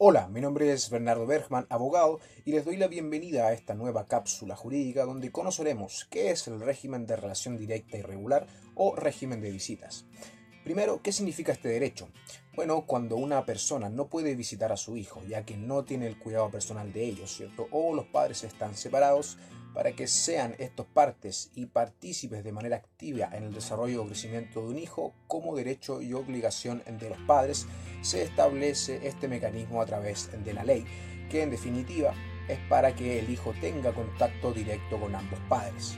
Hola, mi nombre es Bernardo Bergman, abogado, y les doy la bienvenida a esta nueva cápsula jurídica donde conoceremos qué es el régimen de relación directa y regular o régimen de visitas. Primero, ¿qué significa este derecho? Bueno, cuando una persona no puede visitar a su hijo, ya que no tiene el cuidado personal de ellos, ¿cierto? O los padres están separados, para que sean estos partes y partícipes de manera activa en el desarrollo o crecimiento de un hijo como derecho y obligación de los padres, se establece este mecanismo a través de la ley, que en definitiva es para que el hijo tenga contacto directo con ambos padres.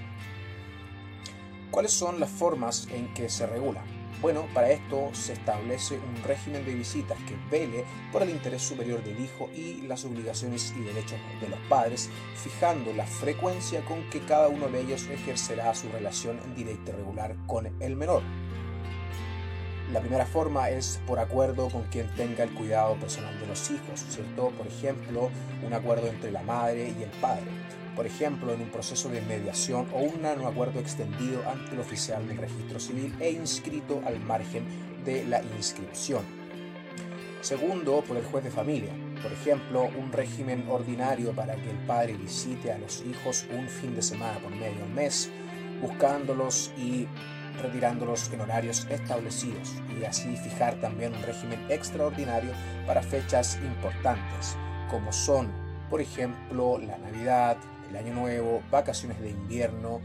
¿Cuáles son las formas en que se regula? Bueno, para esto se establece un régimen de visitas que vele por el interés superior del hijo y las obligaciones y derechos de los padres, fijando la frecuencia con que cada uno de ellos ejercerá su relación directa y regular con el menor. La primera forma es por acuerdo con quien tenga el cuidado personal de los hijos, ¿cierto? Por ejemplo, un acuerdo entre la madre y el padre por ejemplo, en un proceso de mediación o un acuerdo extendido ante el oficial del registro civil e inscrito al margen de la inscripción. Segundo, por el juez de familia. Por ejemplo, un régimen ordinario para que el padre visite a los hijos un fin de semana por medio mes, buscándolos y retirándolos en horarios establecidos y así fijar también un régimen extraordinario para fechas importantes, como son, por ejemplo, la Navidad, el Año Nuevo, vacaciones de invierno,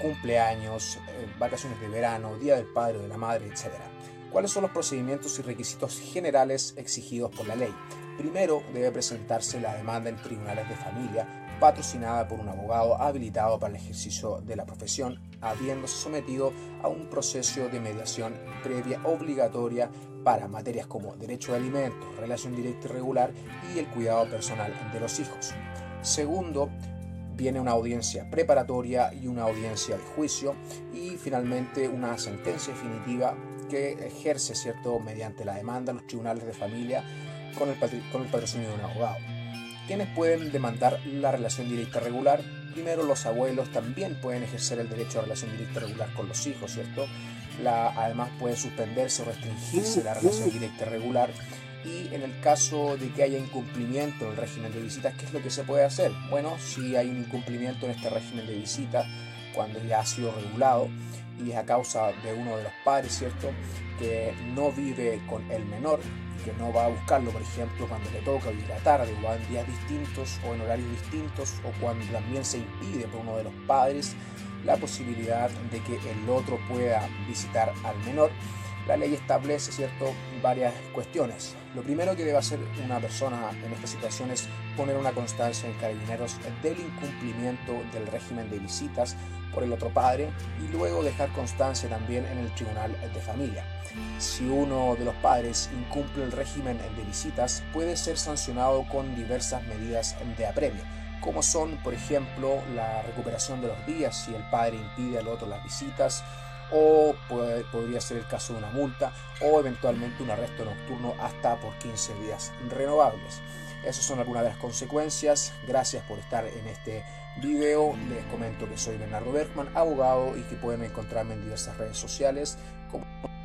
cumpleaños, eh, vacaciones de verano, Día del Padre o de la Madre, etc. ¿Cuáles son los procedimientos y requisitos generales exigidos por la ley? Primero debe presentarse la demanda en tribunales de familia patrocinada por un abogado habilitado para el ejercicio de la profesión, habiéndose sometido a un proceso de mediación previa obligatoria para materias como derecho de alimentos, relación directa y regular y el cuidado personal de los hijos. Segundo, viene una audiencia preparatoria y una audiencia de juicio y finalmente una sentencia definitiva que ejerce, ¿cierto?, mediante la demanda los tribunales de familia con el, con el patrocinio de un abogado. ¿Quiénes pueden demandar la relación directa regular? Primero, los abuelos también pueden ejercer el derecho a relación directa regular con los hijos, ¿cierto? Además, puede suspenderse o restringirse la relación directa regular y en el caso de que haya incumplimiento en el régimen de visitas, ¿qué es lo que se puede hacer? Bueno, si hay un incumplimiento en este régimen de visitas, cuando ya ha sido regulado y es a causa de uno de los padres, ¿cierto? Que no vive con el menor y que no va a buscarlo, por ejemplo, cuando le toca o llega tarde o en días distintos o en horarios distintos o cuando también se impide por uno de los padres la posibilidad de que el otro pueda visitar al menor la ley establece ¿cierto? varias cuestiones. Lo primero que debe hacer una persona en esta situación es poner una constancia en carabineros del incumplimiento del régimen de visitas por el otro padre y luego dejar constancia también en el tribunal de familia. Si uno de los padres incumple el régimen de visitas, puede ser sancionado con diversas medidas de apremio como son, por ejemplo, la recuperación de los días si el padre impide al otro las visitas, o podría ser el caso de una multa o eventualmente un arresto nocturno hasta por 15 días renovables. Esas son algunas de las consecuencias. Gracias por estar en este video. Les comento que soy Bernardo Bergman, abogado y que pueden encontrarme en diversas redes sociales